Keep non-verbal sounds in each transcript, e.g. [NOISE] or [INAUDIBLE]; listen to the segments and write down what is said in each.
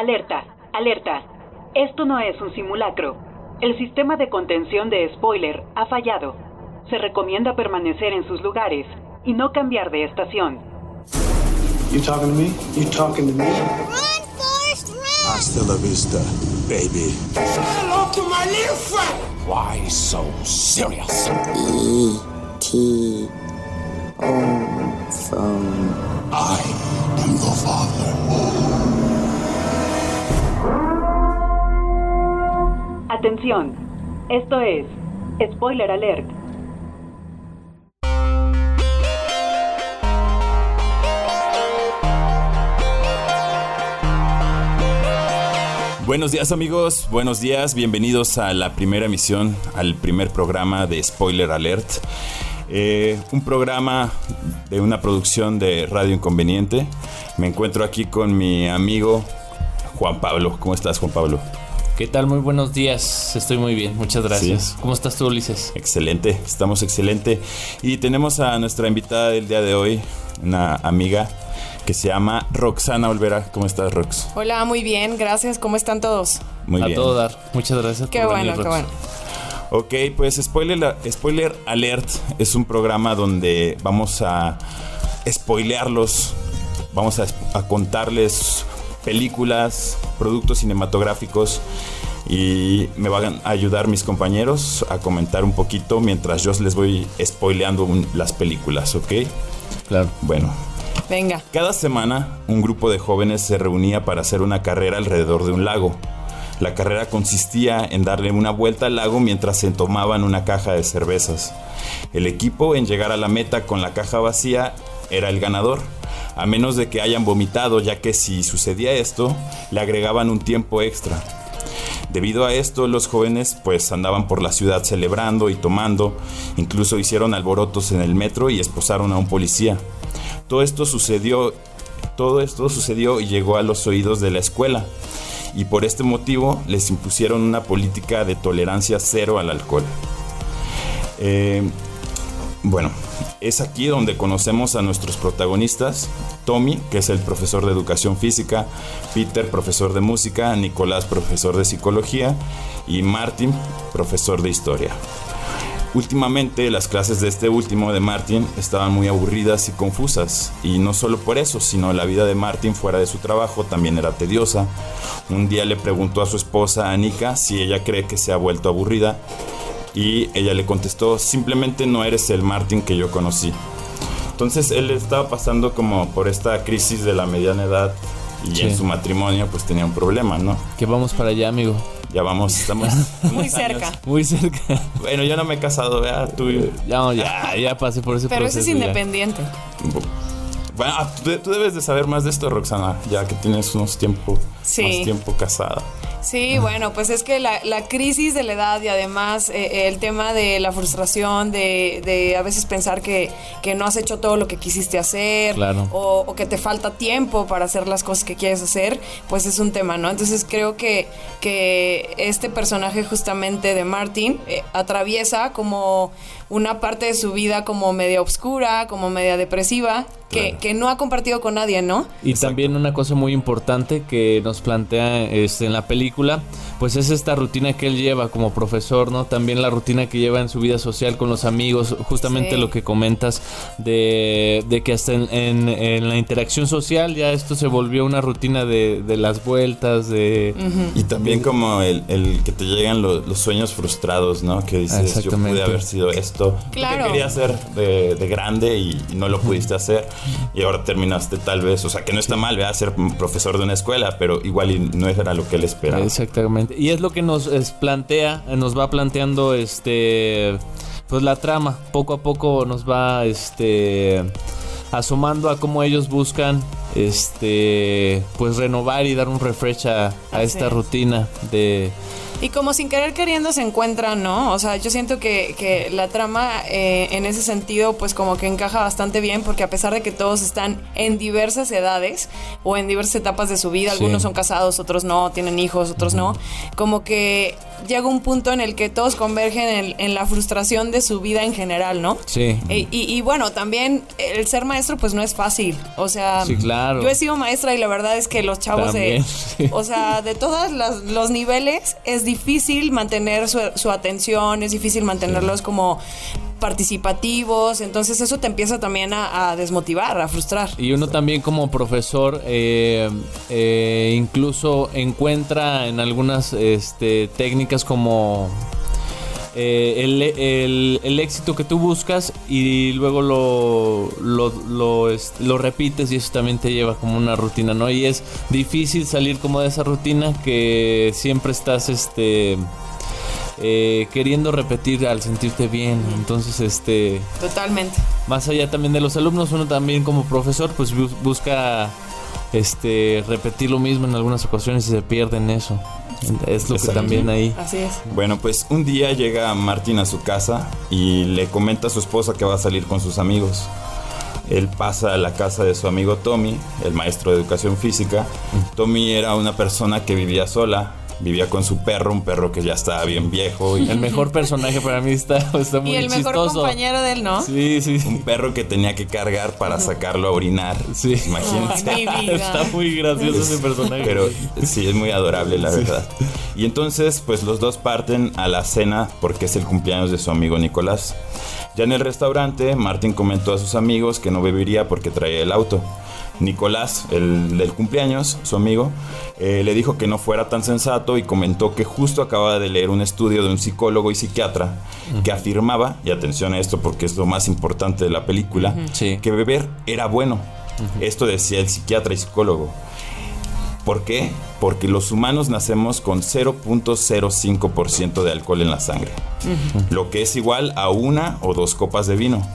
Alerta, alerta. Esto no es un simulacro. El sistema de contención de spoiler ha fallado. Se recomienda permanecer en sus lugares y no cambiar de estación. You talking to me? You talking to me? Run, Forrest, run! Hasta la vista, baby. Hello to my little friend! Why so serious? E.T. Home from I am the father. Atención. Esto es Spoiler Alert. Buenos días amigos, buenos días, bienvenidos a la primera emisión, al primer programa de Spoiler Alert. Eh, un programa de una producción de Radio Inconveniente. Me encuentro aquí con mi amigo Juan Pablo. ¿Cómo estás Juan Pablo? ¿Qué tal? Muy buenos días. Estoy muy bien, muchas gracias. Sí. ¿Cómo estás tú, Ulises? Excelente, estamos excelente. Y tenemos a nuestra invitada del día de hoy, una amiga que se llama Roxana Olvera. ¿Cómo estás, Rox? Hola, muy bien, gracias. ¿Cómo están todos? Muy a bien. todo dar. Muchas gracias Qué por bueno, venir, qué bueno. Ok, pues spoiler, spoiler Alert es un programa donde vamos a spoilearlos, vamos a, a contarles películas, productos cinematográficos y me van a ayudar mis compañeros a comentar un poquito mientras yo les voy spoileando un- las películas, ¿ok? Claro. Bueno, Venga. cada semana un grupo de jóvenes se reunía para hacer una carrera alrededor de un lago. La carrera consistía en darle una vuelta al lago mientras se tomaban una caja de cervezas. El equipo en llegar a la meta con la caja vacía era el ganador, a menos de que hayan vomitado, ya que si sucedía esto, le agregaban un tiempo extra. Debido a esto, los jóvenes pues andaban por la ciudad celebrando y tomando, incluso hicieron alborotos en el metro y esposaron a un policía. Todo esto sucedió, todo esto sucedió y llegó a los oídos de la escuela. Y por este motivo les impusieron una política de tolerancia cero al alcohol. Eh, bueno, es aquí donde conocemos a nuestros protagonistas. Tommy, que es el profesor de educación física, Peter, profesor de música, Nicolás, profesor de psicología y Martin, profesor de historia. Últimamente las clases de este último de Martin estaban muy aburridas y confusas, y no solo por eso, sino la vida de Martin fuera de su trabajo también era tediosa. Un día le preguntó a su esposa Anika si ella cree que se ha vuelto aburrida, y ella le contestó, simplemente no eres el Martin que yo conocí. Entonces él estaba pasando como por esta crisis de la mediana edad y Sí. en su matrimonio pues tenía un problema, ¿no? Que vamos para allá, amigo. Ya vamos, estamos [LAUGHS] Muy cerca. años. Muy cerca. Bueno, yo no me he casado, ¿verdad? Tú... Ya, no, ya, ya pasé por ese Pero ese proceso. es ya. independiente. Bueno, ah, tú, tú debes de saber más de esto, Roxana, ya que tienes unos tiempo, Sí. más tiempo casada. Sí, bueno, pues es que la, la crisis de la edad y además eh, el tema de la frustración, de, de a veces pensar que, que no has hecho todo lo que quisiste hacer Claro. o, o que te falta tiempo para hacer las cosas que quieres hacer, pues es un tema, ¿no? Entonces creo que, que este personaje justamente de Martin eh, atraviesa como una parte de su vida como media oscura, como media depresiva, que, Claro. que no ha compartido con nadie, ¿no? Y también una cosa muy importante que nos plantea este, en la película, pues es esta rutina que él lleva como profesor, ¿no? También la rutina que lleva en su vida social con los amigos, justamente Sí. lo que comentas de, de que hasta en, en- en la interacción social ya esto se volvió una rutina de, de las vueltas, de... Y también como el, el que te llegan lo- los sueños frustrados, ¿no? Que dices, yo pude haber sido esto. Claro. Que quería hacer de, de grande y, y no lo pudiste hacer. Y ahora terminaste tal vez, o sea, que no está mal, ¿verdad? Ser profesor de una escuela, pero igual y no era lo que él esperaba. Exactamente. Y es lo que nos es, plantea, nos va planteando este pues la trama. Poco a poco nos va este asomando a cómo ellos buscan este pues renovar y dar un refresh a, esta es. rutina de Y como sin querer queriendo se encuentran, ¿no? O sea, yo siento que, que la trama eh, en ese sentido pues como que encaja bastante bien porque a pesar de que todos están en diversas edades o en diversas etapas de su vida, Sí. algunos son casados, otros no, tienen hijos, otros no, como que llega un punto en el que todos convergen en, en la frustración de su vida en general, ¿no? Sí. E- Y, y bueno, también el ser maestro pues no es fácil. O sea, Sí, claro. yo he sido maestra y la verdad es que los chavos de... [LAUGHS] sí. O sea, de todos los niveles es difícil mantener su, su atención, es difícil mantenerlos como participativos, entonces eso te empieza también a, a desmotivar, a frustrar. Y uno también como profesor eh, eh, incluso encuentra en algunas este, técnicas como eh, el, el- el éxito que tú buscas y luego lo, lo, lo, lo repites y eso también te lleva como una rutina, ¿no? Y es difícil salir como de esa rutina que siempre estás este eh, queriendo repetir al sentirte bien. Entonces, este Totalmente. más allá también de los alumnos, uno también como profesor, pues bus- busca este repetir lo mismo en algunas ocasiones y se pierde en eso. Es lo que también ahí. Así es. Bueno, pues un día llega Martin a su casa y le comenta a su esposa que va a salir con sus amigos. Él pasa a la casa de su amigo Tommy, el maestro de educación física. Tommy era una persona que vivía sola, vivía con su perro, un perro que ya estaba bien viejo y El mejor personaje para mí está, está muy Y el mejor chistoso. compañero de él, ¿no? Sí, sí, sí. un perro que tenía que cargar para sacarlo a orinar. Sí. [LAUGHS] Vida. Está muy gracioso ese personaje. Pero sí, es muy adorable, la verdad. Y entonces, pues los dos parten a la cena porque es el cumpleaños de su amigo Nicolás. Ya en el restaurante, Martin comentó a sus amigos que no bebería porque traía el auto. Nicolás, el del cumpleaños, su amigo, eh, le dijo que no fuera tan sensato y comentó que justo acababa de leer un estudio de un psicólogo y psiquiatra que afirmaba, y atención a esto porque es lo más importante de la película, Sí. que beber era bueno. Esto decía el psiquiatra y psicólogo. ¿Por qué? Porque los humanos nacemos con 0.05% de alcohol en la sangre, lo que es igual a una o dos copas de vino.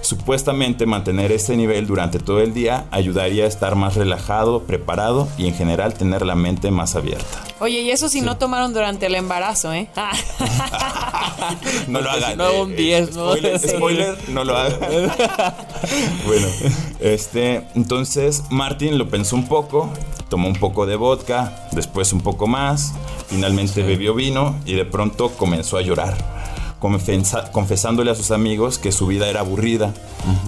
Supuestamente mantener este nivel durante todo el día ayudaría a estar más relajado, preparado y en general tener la mente más abierta. Oye, y eso si no tomaron durante el embarazo, ¿eh? Ah. [LAUGHS] No lo Porque si hagan. no, un 10, ¿no? Spoiler, Sí. spoiler, no lo hagan. [LAUGHS] bueno, este, entonces Martin lo pensó un poco, tomó un poco de vodka, después un poco más, finalmente bebió vino y de pronto comenzó a llorar. Confesa- confesándole a sus amigos que su vida era aburrida,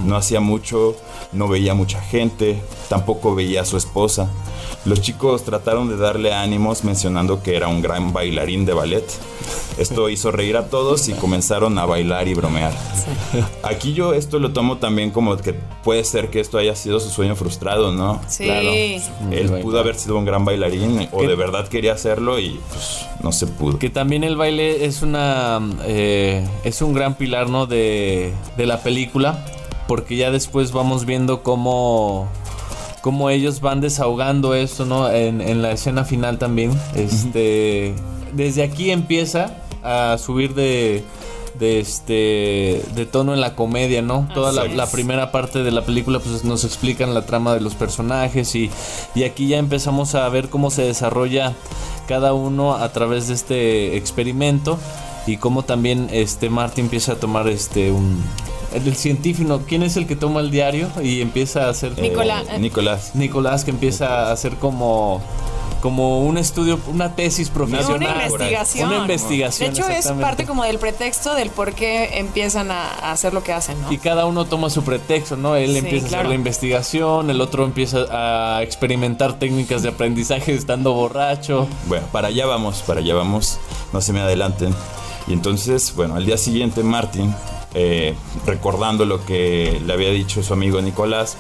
no hacía mucho, no veía mucha gente, tampoco veía a su esposa. Los chicos trataron de darle ánimos mencionando que era un gran bailarín de ballet. Esto [LAUGHS] hizo reír a todos y comenzaron a bailar y bromear. Aquí yo esto lo tomo también como que puede ser que esto haya sido su sueño frustrado, ¿no? Sí. Él pudo haber sido un gran bailarín o ¿Qué? de verdad quería hacerlo y pues no se pudo. Que también el baile es una eh, es un gran pilar, ¿no? De, de la película. Porque ya después vamos viendo cómo, cómo ellos van desahogando esto, ¿no? En, en la escena final también. Este. Desde aquí empieza a subir de. De este. de tono en la comedia, ¿no? Toda la, la primera parte de la película, pues nos explican la trama de los personajes. Y, y aquí ya empezamos a ver cómo se desarrolla cada uno a través de este experimento y cómo también este Marty empieza a tomar este un el científico, ¿quién es el que toma el diario y empieza a hacer Eh, Nicolás. Nicolás. Nicolás que empieza a hacer como como un estudio, una tesis profesional, Una investigación. Una De investigación. hecho, es parte como del pretexto del por qué empiezan a hacer lo que hacen, ¿no? Y cada uno toma su pretexto, ¿no? Él Sí, empieza a hacer la investigación, el otro empieza a experimentar técnicas de aprendizaje estando borracho. Bueno, para allá vamos, para allá vamos, no se me adelanten. Y entonces, bueno, al día siguiente Martin, eh, recordando lo que le había dicho su amigo Nicolás,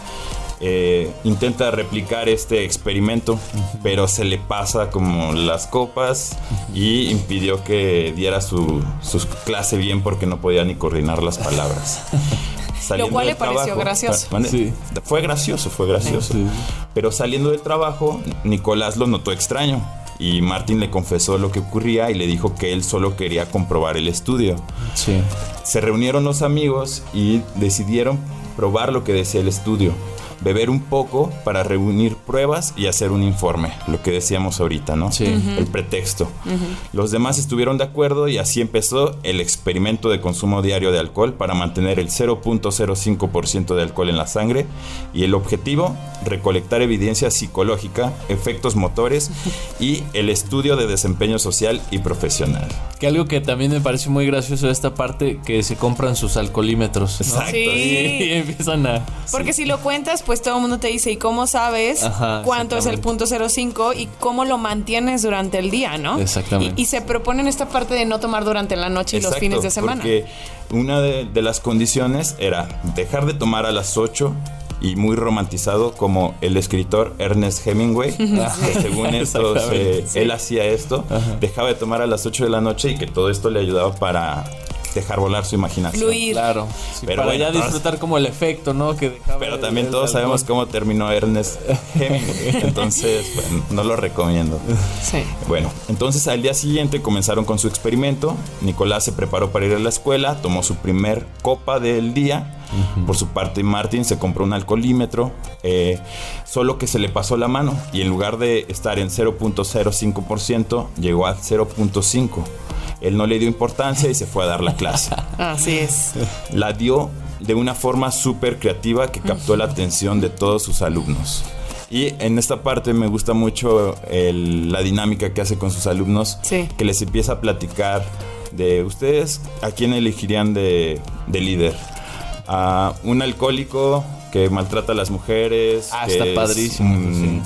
eh, intenta replicar este experimento, pero se le pasa como las copas y impidió que diera su, su clase bien porque no podía ni coordinar las palabras. [LAUGHS] Saliendo cual del le pareció gracioso. ¿Mande? Sí. Fue gracioso, fue gracioso. Sí. Pero saliendo del trabajo, Nicolás lo notó extraño y Martin le confesó lo que ocurría y le dijo que él solo quería comprobar el estudio. Sí. Se reunieron los amigos y decidieron probar lo que decía el estudio, beber un poco para reunir pruebas y hacer un informe, lo que decíamos ahorita, ¿no? Sí. El pretexto. Los demás estuvieron de acuerdo y así empezó el experimento de consumo diario de alcohol para mantener el 0.05% de alcohol en la sangre y el objetivo, recolectar evidencia psicológica, efectos motores y el estudio de desempeño social y profesional. Que algo que también me parece muy gracioso de esta parte, que se compran sus alcoholímetros. ¿no? Exacto. Sí. Y, y [LAUGHS] empiezan a... Porque si lo cuentas, pues todo el mundo te dice, ¿y cómo sabes Ajá, cuánto es el punto exactamente. 05 y cómo lo mantienes durante el día, ¿no? Exactamente. Y, y se proponen esta parte de no tomar durante la noche y los fines de semana. Porque una de, de las condiciones era dejar de tomar a las 8 y muy romantizado como el escritor Ernest Hemingway, [LAUGHS] que según [LAUGHS] esto se- Exactamente. él hacía esto, dejaba de tomar a las 8 de la noche y que todo esto le ayudaba para dejar volar su imaginación. Fluir. Claro. Sí, Pero para bueno, ya todos- disfrutar como el efecto, ¿no? Que Pero el- también el todos sabemos cómo terminó Ernest Hemingway, [LAUGHS] entonces bueno, no lo recomiendo. Sí. Bueno, entonces al día siguiente comenzaron con su experimento. Nicolás se preparó para ir a la escuela, tomó su primer copa del día. Por su parte, Martin se compró un alcoholímetro, eh, solo que se le pasó la mano y en lugar de estar en 0.05%, llegó a 0.5%. Él no le dio importancia y se fue a dar la clase. [LAUGHS] Así es. La dio de una forma súper creativa que captó la atención de todos sus alumnos. Y en esta parte me gusta mucho el- la dinámica que hace con sus alumnos, Sí. que les empieza a platicar de ustedes a quién elegirían de, de líder. A un alcohólico que maltrata a las mujeres, Ah, que está es, padrísimo, mm,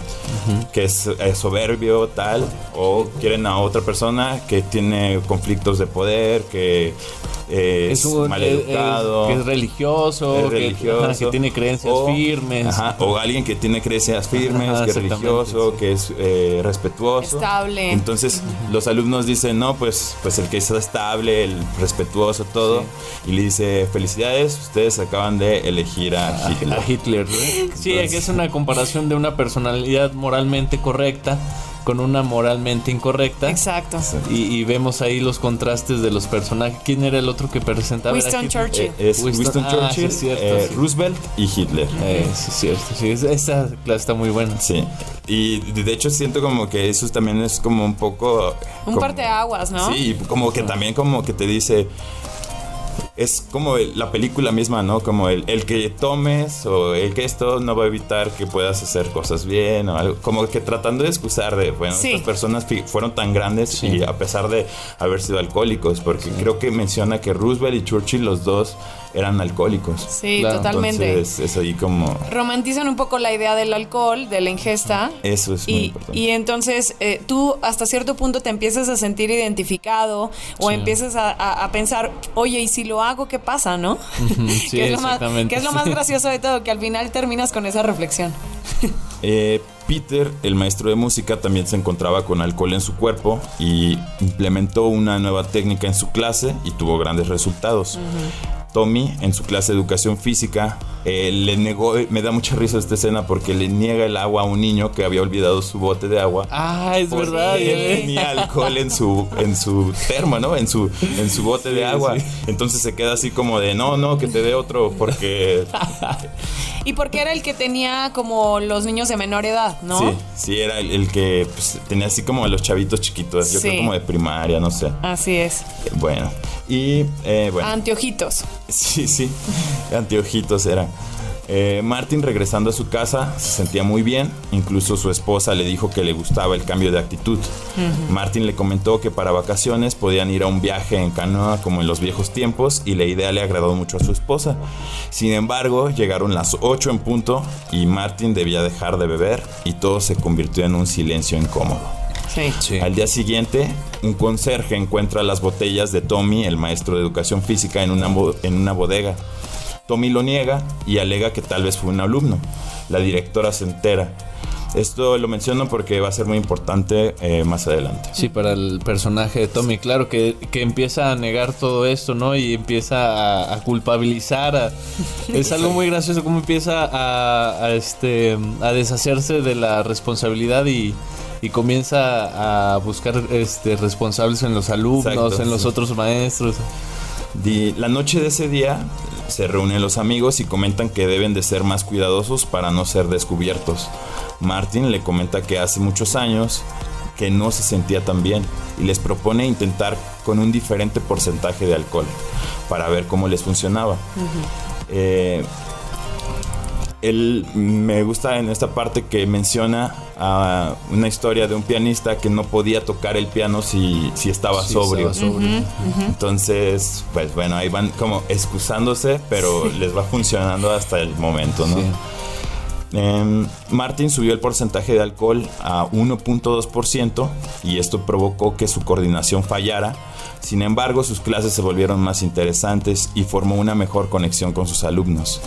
que es, eh, soberbio, tal, o quieren a otra persona que tiene conflictos de poder, que eh, es, un- maleducado, eh, eh, que es religioso, es que- religioso, ajá, que, tiene creencias o- firmes. ajá, o alguien que tiene creencias firmes, Ajá, que es religioso, sí. que es eh, respetuoso. Estable. Entonces los alumnos dicen, no, pues, pues el que es estable, el respetuoso, todo. Y le dice, felicidades, ustedes acaban de elegir a Hitler. a Hitler. ¿no? [LAUGHS] Sí, que es una comparación de una personalidad moralmente correcta con una moralmente incorrecta. Exacto. Y, y vemos ahí los contrastes de los personajes. ¿Quién era el otro que presentaba? Winston Hitler. Churchill. Eh, es Winston, ah, Churchill, sí, es cierto, eh, sí. Roosevelt y Hitler. Eh, sí, es cierto. Sí, es- esta clase está muy buena. Sí, y de hecho siento como que eso también es como un poco... Un como- parteaguas, ¿no? Sí, como que también como que te dice... Es como el- la película misma, ¿no? Como el, el que tomes o el que esto no va a evitar que puedas hacer cosas bien o algo. Como que tratando de excusar de, bueno, Sí. estas personas fueron tan grandes y a pesar de haber sido alcohólicos, porque creo que menciona que Roosevelt y Churchill los dos eran alcohólicos. Sí, Claro. totalmente. Entonces es ahí como... Romantizan un poco la idea del alcohol, de la ingesta. Eso es muy Y, importante. y entonces eh, tú hasta cierto punto te empiezas a sentir identificado o Sí. empiezas a, a- a pensar, oye, ¿y si lo hago, qué pasa, no? sí, [LAUGHS] que, es lo más, que es lo más gracioso de todo, que al final terminas con esa reflexión. [LAUGHS] Eh, Peter, el maestro de música, también se encontraba con alcohol en su cuerpo y implementó una nueva técnica en su clase y tuvo grandes resultados. Tommy, en su clase de educación física, eh, le negó, me da mucha risa esta escena porque le niega el agua a un niño que había olvidado su bote de agua. Ah, es verdad. él tenía alcohol en su, en su termo, ¿no? En su, en su bote de agua. sí. Entonces se queda así como de, no, no, que te dé otro, porque [LAUGHS] Y porque era el que tenía como los niños de menor edad, ¿no? Sí, sí, era el, el que pues, tenía así como los chavitos chiquitos, yo Sí. creo como de primaria, no sé. Así es. Bueno, y eh, bueno, Anteojitos. [LAUGHS] sí, sí, anteojitos era. Eh, Martin regresando a su casa se sentía muy bien, incluso su esposa le dijo que le gustaba el cambio de actitud. Martin le comentó que para vacaciones podían ir a un viaje en canoa como en los viejos tiempos y la idea le agradó mucho a su esposa. Sin embargo, llegaron las 8 en punto y Martin debía dejar de beber y todo se convirtió en un silencio incómodo. Sí. Sí. Al día siguiente, un conserje encuentra las botellas de Tommy, el maestro de educación física, en una, bo- en una bodega. Tommy lo niega y alega que tal vez fue un alumno. La directora se entera. Esto lo menciono porque va a ser muy importante eh, más adelante. Sí, para el personaje de Tommy, claro, que, que empieza a negar todo esto, ¿no? Y empieza a, a culpabilizar. a- [LAUGHS] es algo muy gracioso cómo empieza a, a, este, a deshacerse de la responsabilidad y, y comienza a buscar este, responsables en los alumnos, Exacto, en los sí. otros maestros. La noche de ese día, Se reúnen los amigos y comentan que deben de ser más cuidadosos para no ser descubiertos. Martin le comenta que hace muchos años que no se sentía tan bien y les propone intentar con un diferente porcentaje de alcohol para ver cómo les funcionaba. Eh, él me gusta en esta parte que menciona a una historia de un pianista que no podía tocar el piano si, si estaba Sí, sobrio. estaba sobrio. Entonces, pues bueno, ahí van como excusándose, pero les va funcionando hasta el momento, ¿no? Sí. Em, Martin subió el porcentaje de alcohol a 1.2% y esto provocó que su coordinación fallara. Sin embargo, sus clases se volvieron más interesantes y formó una mejor conexión con sus alumnos.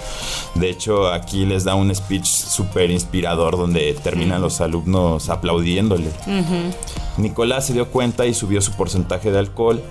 De hecho, aquí les da un speech súper inspirador donde terminan los alumnos aplaudiéndole. Nicolás se dio cuenta y subió su porcentaje de alcohol.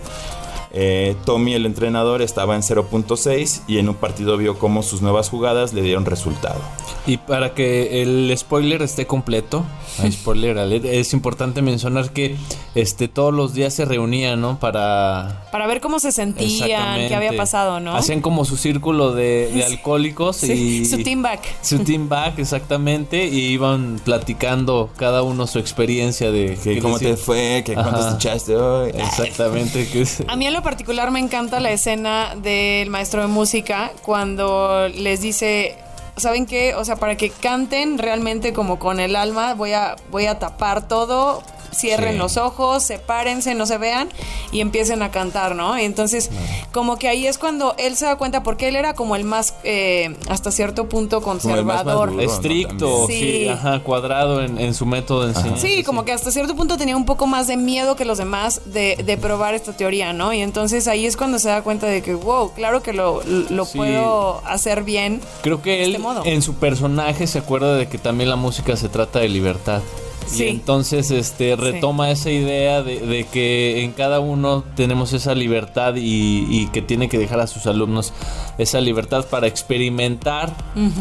Eh, Tommy, el entrenador, estaba en 0.6 y en un partido vio cómo sus nuevas jugadas le dieron resultado. Y para que el spoiler esté completo, [LAUGHS] spoiler alert, es importante mencionar que este todos los días se reunían, ¿no? Para Para ver cómo se sentían, qué había pasado, ¿no? Hacían como su círculo de, de alcohólicos Sí, y su team back. su team back exactamente y iban platicando cada uno su experiencia de Que qué ¿Cómo te fue? ¿Qué cuántos echaste hoy? Exactamente. que es- A mí en lo particular me encanta la escena del maestro de música cuando les dice, ¿saben qué? O sea, para que canten realmente como con el alma, voy a, voy a tapar todo. Cierren Sí. los ojos, sepárense, no se vean y empiecen a cantar, ¿no? Y entonces, como que ahí es cuando él se da cuenta, porque él era como el más, eh, hasta cierto punto, conservador. maduro. estricto, sí, Sí. ajá, cuadrado en, en su método de enseñanza. Sí, como que hasta cierto punto tenía un poco más de miedo que los demás de, de probar esta teoría, ¿no? Y entonces ahí es cuando se da cuenta de que, wow, claro que lo, lo Sí. puedo hacer bien. Creo que de él este modo. en su personaje se acuerda de que también la música se trata de libertad. Sí. Y entonces este retoma esa idea de, de que en cada uno tenemos esa libertad y, y que tiene que dejar a sus alumnos esa libertad para experimentar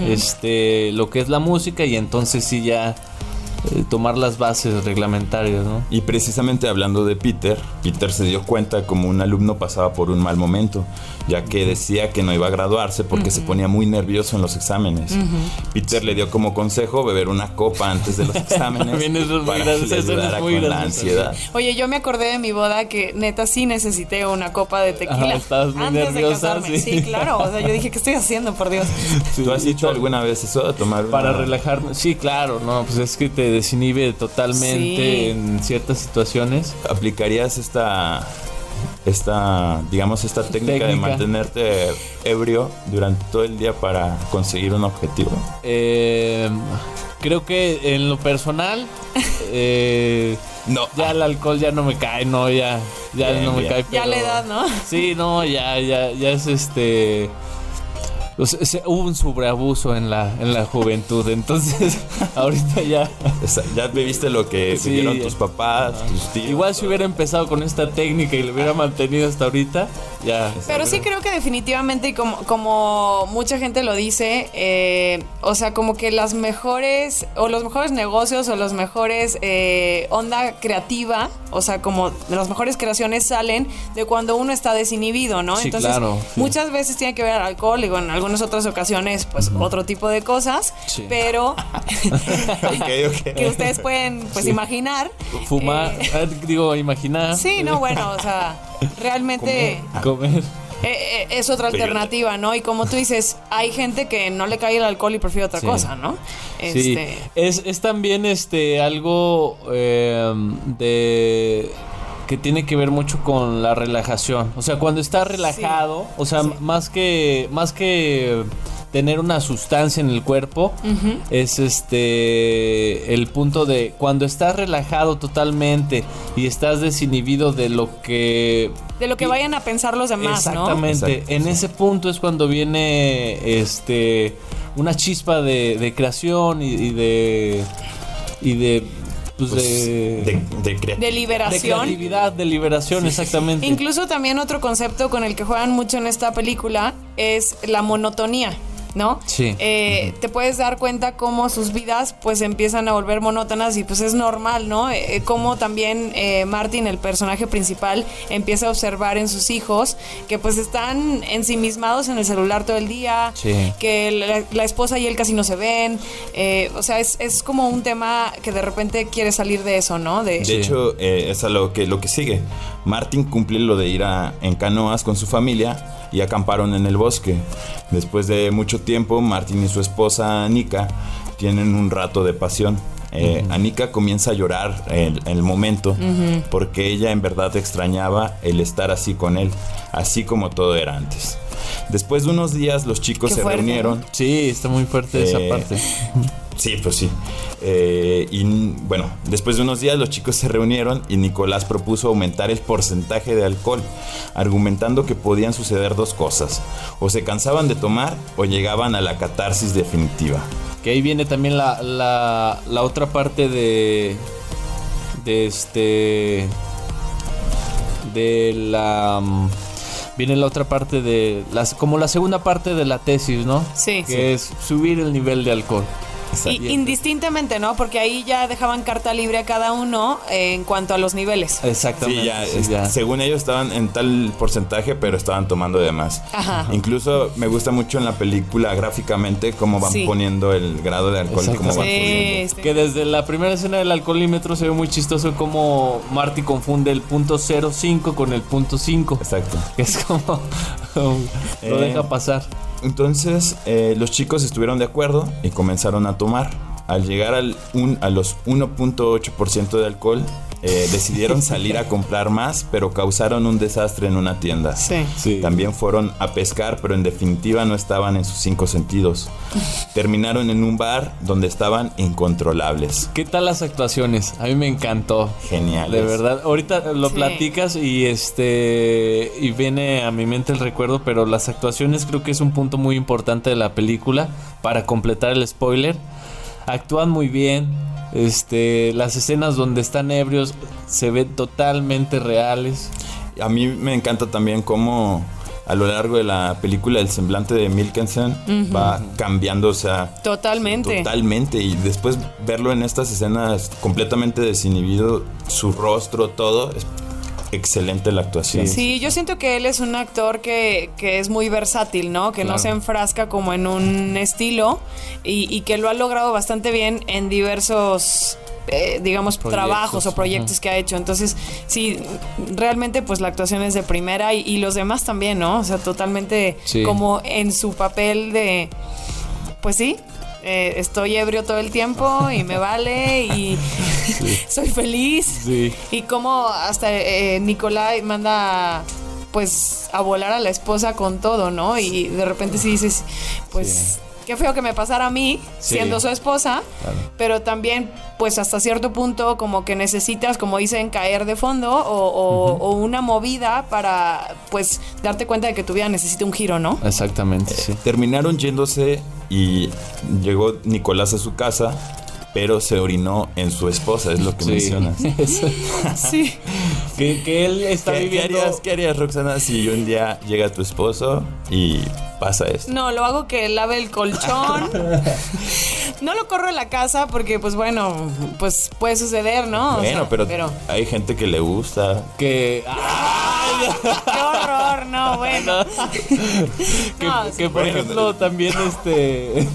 este lo que es la música y entonces sí ya eh, tomar las bases reglamentarias, ¿no? Y precisamente hablando de Peter, Peter se dio cuenta como un alumno pasaba por un mal momento, ya que decía que no iba a graduarse porque se ponía muy nervioso en los exámenes. Peter le dio como consejo beber una copa antes de los [LAUGHS] exámenes También eso es muy para le eso es muy con la ansiedad. Oye, yo me acordé de mi boda que neta sí necesité una copa de tequila Ajá, estabas muy antes nerviosa, de casarme. sí. Sí. claro. O sea, yo dije, ¿qué estoy haciendo, por Dios? ¿Tú has hecho alguna vez eso de tomar una- Para relajarme, sí, claro, no, pues es que te desinhibe totalmente Sí. en ciertas situaciones. ¿Aplicarías esta, esta, digamos, esta técnica, de mantenerte ebrio durante todo el día para conseguir un objetivo? Eh, creo que en lo personal, [LAUGHS] eh, No. ya el alcohol ya no me cae, no, ya, ya Bien, no me bien. cae. Ya pero- la edad, ¿no? Sí, no, ya, ya, ya es este. O sea, se- hubo un sobreabuso en la, en la juventud, entonces [LAUGHS] ahorita ya. Ya viviste lo que Sí. vivieron tus papás, tus tíos. Igual si hubiera empezado con esta técnica y lo hubiera mantenido hasta ahorita, ya. Pero sí creo que definitivamente, y como, como mucha gente lo dice, eh, o sea, como que las mejores, o los mejores negocios, o los mejores eh, onda creativa, o sea, como las mejores creaciones salen de cuando uno está desinhibido, ¿no? Sí, Entonces, claro, sí. muchas veces tiene que ver el alcohol, y en algunas otras ocasiones, pues otro tipo de cosas, Sí. pero [LAUGHS] [LAUGHS] que ustedes pueden, pues, imaginar. Fumar, Eh, eh, digo, imaginar. sí, no, bueno, o sea, realmente... Comer. Eh, eh, es otra alternativa, ¿no? Y como tú dices, hay gente que no le cae el alcohol y prefiere otra Sí. cosa, ¿no? Sí, Este, es, es también este algo eh, de que tiene que ver mucho con la relajación. O sea, cuando estás relajado, o sea, Sí. más que más que tener una sustancia en el cuerpo, es este el punto de cuando estás relajado totalmente y estás desinhibido de lo que de lo que vayan a pensar los demás, ¿no? Exactamente. En sí. ese punto es cuando viene este una chispa de, de creación y, y de y de pues, Pues, de, de, de. De de liberación. creatividad, de liberación, exactamente. Incluso también otro concepto con el que juegan mucho en esta película es la monotonía. ¿No? Sí. Eh, Te puedes dar cuenta cómo sus vidas pues empiezan a volver monótonas y pues es normal, ¿no? Eh, cómo también eh, Martin, el personaje principal, empieza a observar en sus hijos que pues están ensimismados en el celular todo el día, Sí. que la, la esposa y él casi no se ven, eh, o sea, es, es como un tema que de repente quiere salir de eso, ¿no? De, De hecho, eh, es a lo que, lo que sigue. Martin cumple lo de ir a- en canoas con su familia y acamparon en el bosque. Después de mucho tiempo, Martin y su esposa Anika tienen un rato de pasión. Eh, Anika comienza a llorar en el momento porque ella en verdad extrañaba el estar así con él, así como todo era antes. Después de unos días los chicos Qué se fuerte, reunieron Sí, está muy fuerte esa Eh, parte. [LAUGHS] Sí, pues sí. Eh, y bueno, después de unos días los chicos se reunieron y Nicolás propuso aumentar el porcentaje de alcohol, argumentando que podían suceder dos cosas. O se cansaban de tomar o llegaban a la catarsis definitiva. Que ahí viene también la, la, la otra parte de. De este. De la. mm, Viene la otra parte de. Las, como la segunda parte de la tesis, ¿no? Sí. Que es subir el nivel de alcohol. Y indistintamente, ¿no? Porque ahí ya dejaban carta libre a cada uno eh, en cuanto a los niveles. Exactamente. Sí, ya, sí, es- ya. según ellos estaban en tal porcentaje, pero estaban tomando de más. Ajá. Incluso me gusta mucho en la película gráficamente cómo van Sí. poniendo el grado de alcohol y cómo van. Que desde la primera escena del alcoholímetro se ve muy chistoso como Marty confunde el punto 05 con el punto 5. Exacto. Que es como. [LAUGHS] lo Eh, deja pasar. Entonces eh, los chicos estuvieron de acuerdo y comenzaron a tomar. Al llegar al un- a los 1.8% de alcohol, eh, decidieron salir a comprar más, pero causaron un desastre en una tienda. Sí. Sí. También fueron a pescar, pero en definitiva no estaban en sus cinco sentidos. [LAUGHS] Terminaron en un bar donde estaban incontrolables. ¿Qué tal las actuaciones? A mí me encantó. Geniales. De verdad, ahorita lo Sí. platicas y este y viene a mi mente el recuerdo, pero las actuaciones creo que es un punto muy importante de la película para completar el spoiler. Actúan muy bien. Este, las escenas donde están ebrios se ven totalmente reales. A mí me encanta también cómo a lo largo de la película el semblante de Milkensen va cambiando, o sea, Totalmente. Totalmente. Y después verlo en estas escenas completamente desinhibido, su rostro, todo, es excelente la actuación. Sí, yo siento que él es un actor que, que es muy versátil, ¿no? Que no se enfrasca como en un estilo y, y que lo ha logrado bastante bien en diversos... eh, digamos Proyectos, trabajos o proyectos que ha hecho entonces sí realmente pues la actuación es de primera y, y los demás también no o sea totalmente Sí. como en su papel de pues sí eh, estoy ebrio todo el tiempo y me vale y [LAUGHS] [LAUGHS] soy feliz Sí. y como hasta eh, Nicolai manda pues a volar a la esposa con todo, ¿no? Y de repente sí dices, pues qué feo que me pasara a mí Sí. siendo su esposa, Claro. pero también pues hasta cierto punto como que necesitas, como dicen, caer de fondo o, o- o una movida para pues darte cuenta de que tu vida necesita un giro, ¿no? Exactamente, sí. Terminaron yéndose y llegó Nicolás a su casa, pero se orinó en su esposa, es lo que Sí. mencionas. [LAUGHS] Sí. que, que él está ¿Qué, qué viviendo. harías, qué harías, Roxana, si un día llega tu esposo y pasa esto? No, lo hago que lave el colchón. [LAUGHS] No lo corro en la casa porque, pues bueno, pues puede suceder, ¿no? O bueno, sea, pero, hay gente que le gusta. Que. [LAUGHS] Qué horror, no, bueno. [LAUGHS] que, No, que, sí. por ejemplo también este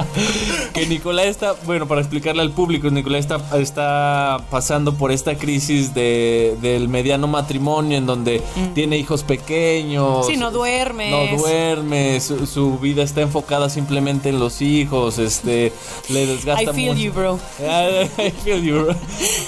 [LAUGHS] que Nicolás está bueno para explicarle al público Nicolás está, está pasando por esta crisis de, del mediano matrimonio en donde tiene hijos pequeños Sí, no duermes. no duerme su, su vida está enfocada simplemente en los hijos este le desgasta I feel mucho. you, bro. I feel you, bro.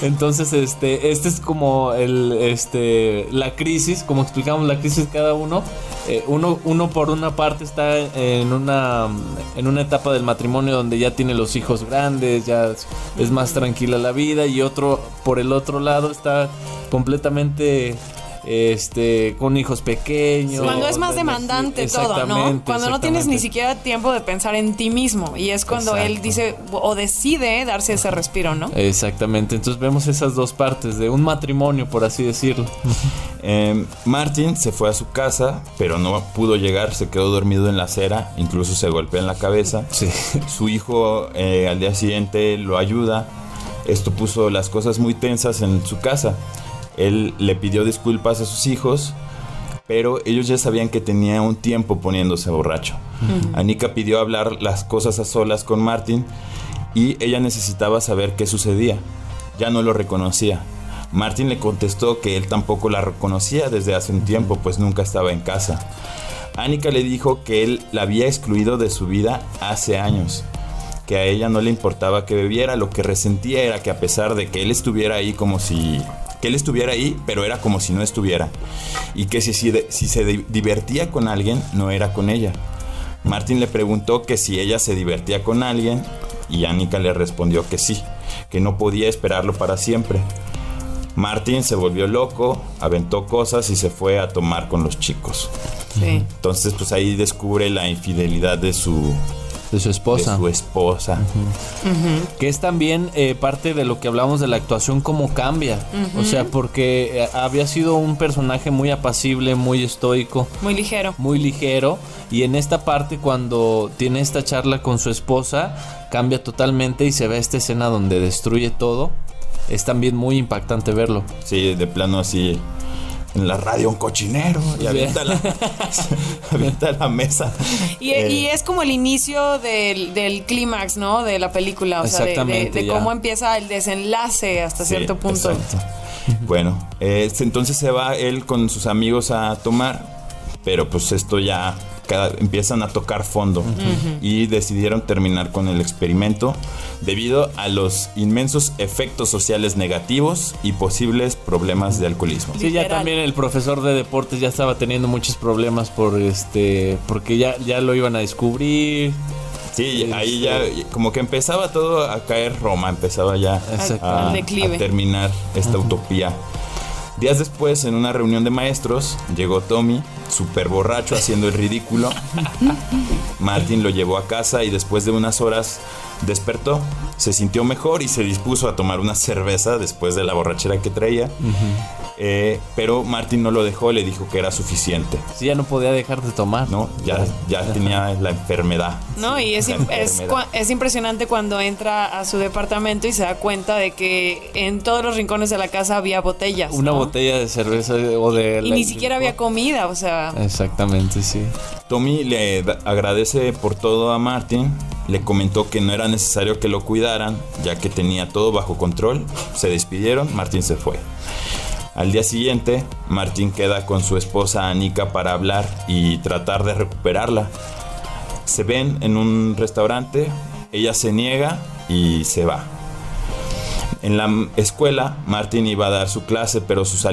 Entonces, este, este es como el, este, la crisis, como explicamos la crisis cada uno. Eh, uno, uno por una parte está en una, en una etapa del matrimonio donde ya tiene los hijos grandes, ya es más tranquila la vida y otro por el otro lado está completamente este, con hijos pequeños. Cuando es más demandante todo, ¿no? Cuando no tienes ni siquiera tiempo de pensar en ti mismo. Y es cuando él dice o decide darse ese respiro, ¿no? Exactamente, entonces vemos esas dos partes de un matrimonio, por así decirlo. [LAUGHS] Eh, Martin se fue a su casa, pero no pudo llegar, se quedó dormido en la acera, incluso se golpea en la cabeza. Sí. Su hijo eh, al día siguiente lo ayuda. Esto puso las cosas muy tensas en su casa. Él le pidió disculpas a sus hijos, pero ellos ya sabían que tenía un tiempo poniéndose borracho. Anika pidió hablar las cosas a solas con Martin y ella necesitaba saber qué sucedía. Ya no lo reconocía. Martin le contestó que él tampoco la reconocía desde hace un tiempo, pues nunca estaba en casa. Anika le dijo que él la había excluido de su vida hace años, que a ella no le importaba que bebiera, lo que resentía era que a pesar de que él estuviera ahí como si... que él estuviera ahí, pero era como si no estuviera. Y que si, si, si se di- divertía con alguien, no era con ella. Martin le preguntó que si ella se divertía con alguien y Anika le respondió que sí, que no podía esperarlo para siempre. Martin se volvió loco, aventó cosas y se fue a tomar con los chicos. Sí. Entonces, pues ahí descubre la infidelidad de su, De su de esposa. su esposa. Que es también eh, parte de lo que hablamos de la actuación, cómo cambia. O sea, porque eh, había sido un personaje muy apacible, muy estoico, Muy ligero. muy ligero. Y en esta parte, cuando tiene esta charla con su esposa, cambia totalmente y se ve esta escena donde destruye todo. Es también muy impactante verlo. Sí, de plano así. En la radio un cochinero y avienta la, [LAUGHS] avienta la mesa. Y, Eh, y es como el inicio del, del clímax, ¿no? De la película. O sea, de- cómo empieza el desenlace hasta Sí, cierto punto. exacto. Bueno, eh, entonces se va él con sus amigos a tomar, pero pues esto ya cada- empiezan a tocar fondo y decidieron terminar con el experimento debido a los inmensos efectos sociales negativos y posibles problemas de alcoholismo. Sí, ya también el profesor de deportes ya estaba teniendo muchos problemas por este porque ya, ya lo iban a descubrir. Sí, ahí ya como que empezaba todo a caer Roma, empezaba ya Exacto. a, a terminar esta utopía. Días después, en una reunión de maestros, llegó Tommy, súper borracho, haciendo el ridículo. Martin lo llevó a casa y después de unas horas despertó, se sintió mejor y se dispuso a tomar una cerveza después de la borrachera que traía. Eh, pero Martin no lo dejó, le dijo que era suficiente. Sí, ya no podía dejar de tomar. ¿no? Ya, ya tenía la enfermedad. ¿No? Y es, es, es impresionante cuando entra a su departamento y se da cuenta de que en todos los rincones de la casa había botellas. Una ¿no? botella de cerveza o de... Y ni siquiera había comida, o sea. Exactamente, sí. Tommy le agradece por todo a Martin, le comentó que no era necesario que lo cuidaran, ya que tenía todo bajo control. Se despidieron, Martin se fue. Al día siguiente, Martin queda con su esposa Anika para hablar y tratar de recuperarla. Se ven en un restaurante, ella se niega y se va. En la escuela, Martin iba a dar su clase, pero sus,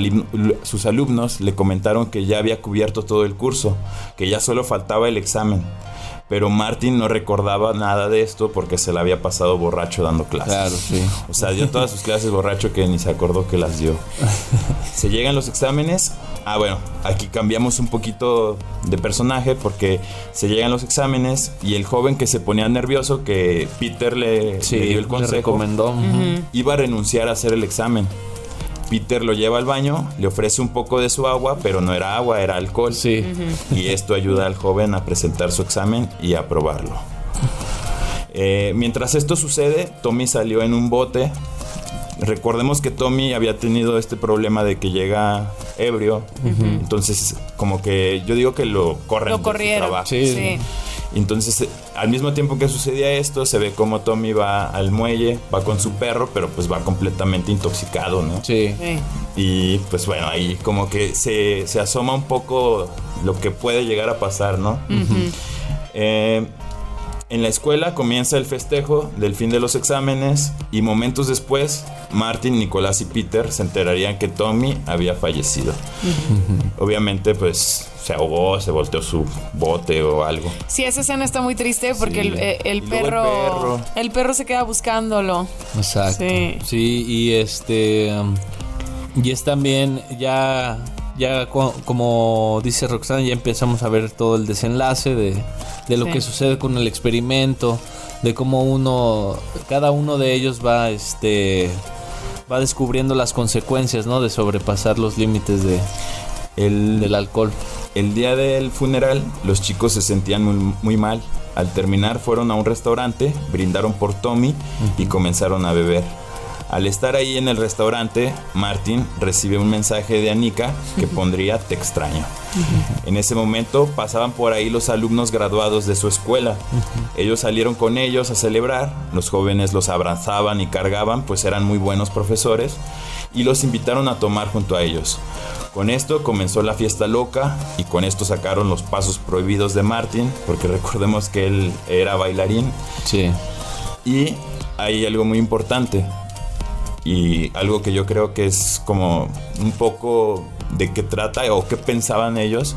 sus alumnos le comentaron que ya había cubierto todo el curso, que ya solo faltaba el examen. Pero Martin no recordaba nada de esto porque se la había pasado borracho dando clases. Claro, sí. O sea, dio todas sus clases borracho que ni se acordó que las dio. [LAUGHS] Se llegan los exámenes. Ah, bueno, aquí cambiamos un poquito de personaje porque se llegan los exámenes y el joven que se ponía nervioso, que Peter le, Sí, le dio el le consejo, recomendó. iba a renunciar a hacer el examen. Peter lo lleva al baño, le ofrece un poco de su agua, pero no era agua, era alcohol. Sí. Y esto ayuda al joven a presentar su examen y a aprobarlo. Eh, mientras esto sucede, Tommy salió en un bote. Recordemos que Tommy había tenido este problema de que llega ebrio. Entonces, como que yo digo que lo corren. Lo de su corrieron. trabajo. Sí. Sí. Entonces, eh, al mismo tiempo que sucedía esto, se ve como Tommy va al muelle, va con su perro, pero pues va completamente intoxicado, ¿no? Sí. Sí. Y pues bueno, ahí como que se, se asoma un poco lo que puede llegar a pasar, ¿no? Eh, en la escuela comienza el festejo del fin de los exámenes y momentos después Martin, Nicolás y Peter se enterarían que Tommy había fallecido. Obviamente pues se ahogó, se volteó su bote o algo. Sí, esa escena está muy triste porque Sí. el, perro, el perro se queda buscándolo. Exacto. Sí. Sí. y este. um, y es también ya ya co- como dice Roxana, ya empezamos a ver todo el desenlace de, de lo Sí. que sucede con el experimento, de cómo uno, cada uno de ellos va, este, va descubriendo las consecuencias, ¿no? De sobrepasar los límites de, El, del alcohol. El día del funeral, los chicos se sentían muy, muy mal. Al terminar, fueron a un restaurante, brindaron por Tommy y comenzaron a beber. Al estar ahí en el restaurante, Martin recibe un mensaje de Anika que pondría te extraño. En ese momento pasaban por ahí los alumnos graduados de su escuela. Ellos salieron con ellos a celebrar, los jóvenes los abrazaban y cargaban, pues eran muy buenos profesores, y los invitaron a tomar junto a ellos. Con esto comenzó la fiesta loca y con esto sacaron los pasos prohibidos de Martin, porque [LAUGHS] recordemos que él era bailarín. Sí. Y hay algo muy importante y algo que yo creo que es como un poco de qué trata o qué pensaban ellos.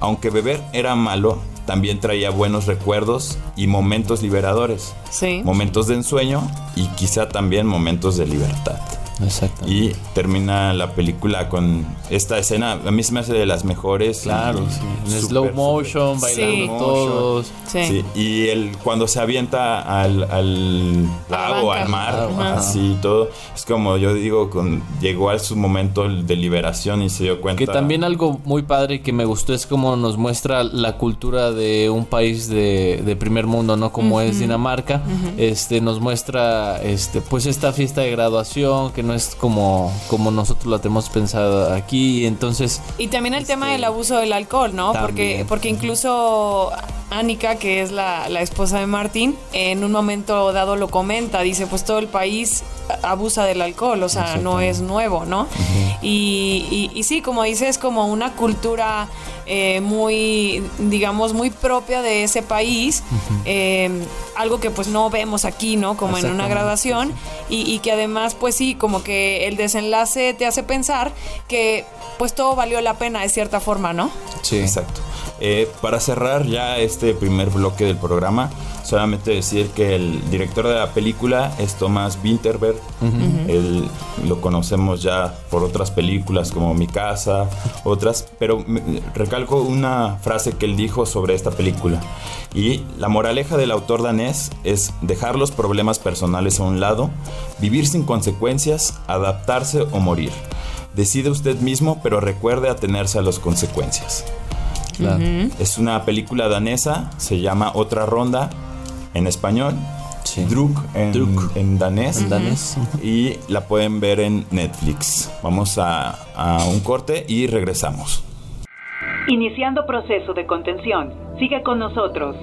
Aunque beber era malo, también traía buenos recuerdos y momentos liberadores. Sí. Momentos de ensueño y quizá también momentos de libertad. Exacto. Y termina la película con esta escena, a mí se me hace de las mejores. Claro, y sí. En slow motion, bailando todos. Sí. Sí, y el, cuando se avienta al, al lago, al mar, Ajá. así y todo, es como yo digo, con, llegó a su momento de liberación y se dio cuenta. Que también algo muy padre que me gustó es como nos muestra la cultura de un país de, de primer mundo, ¿no? Como es Dinamarca. Este nos muestra este pues esta fiesta de graduación que no es como, como nosotros la tenemos pensado aquí. Y entonces, Y también el tema del abuso del alcohol, ¿no? Porque, También. porque incluso Annika, que es la, la esposa de Martín, en un momento dado lo comenta, dice, pues todo el país abusa del alcohol, o sea, no es nuevo, ¿no? y, y, y sí, como dice, es como una cultura eh, muy, digamos, muy propia de ese país, eh, algo que pues no vemos aquí, ¿no? Como en una graduación y, y que además, pues sí, como que el desenlace te hace pensar que pues todo valió la pena de cierta forma, ¿no? sí. Exacto. Eh, para cerrar ya este primer bloque del programa, solamente decir que el director de la película es Thomas Winterberg. Él lo conocemos ya por otras películas como Mi casa, otras, pero recalco una frase que él dijo sobre esta película. Y la moraleja del autor danés es dejar los problemas personales a un lado, vivir sin consecuencias, adaptarse o morir. Decide usted mismo, pero recuerde atenerse a las consecuencias. Claro. Es una película danesa, se llama Otra Ronda en español, Sí. Druk en, Druk. en danés, En danés. y la pueden ver en Netflix. Vamos a, a un corte y regresamos. Iniciando proceso de contención. Sigue con nosotros.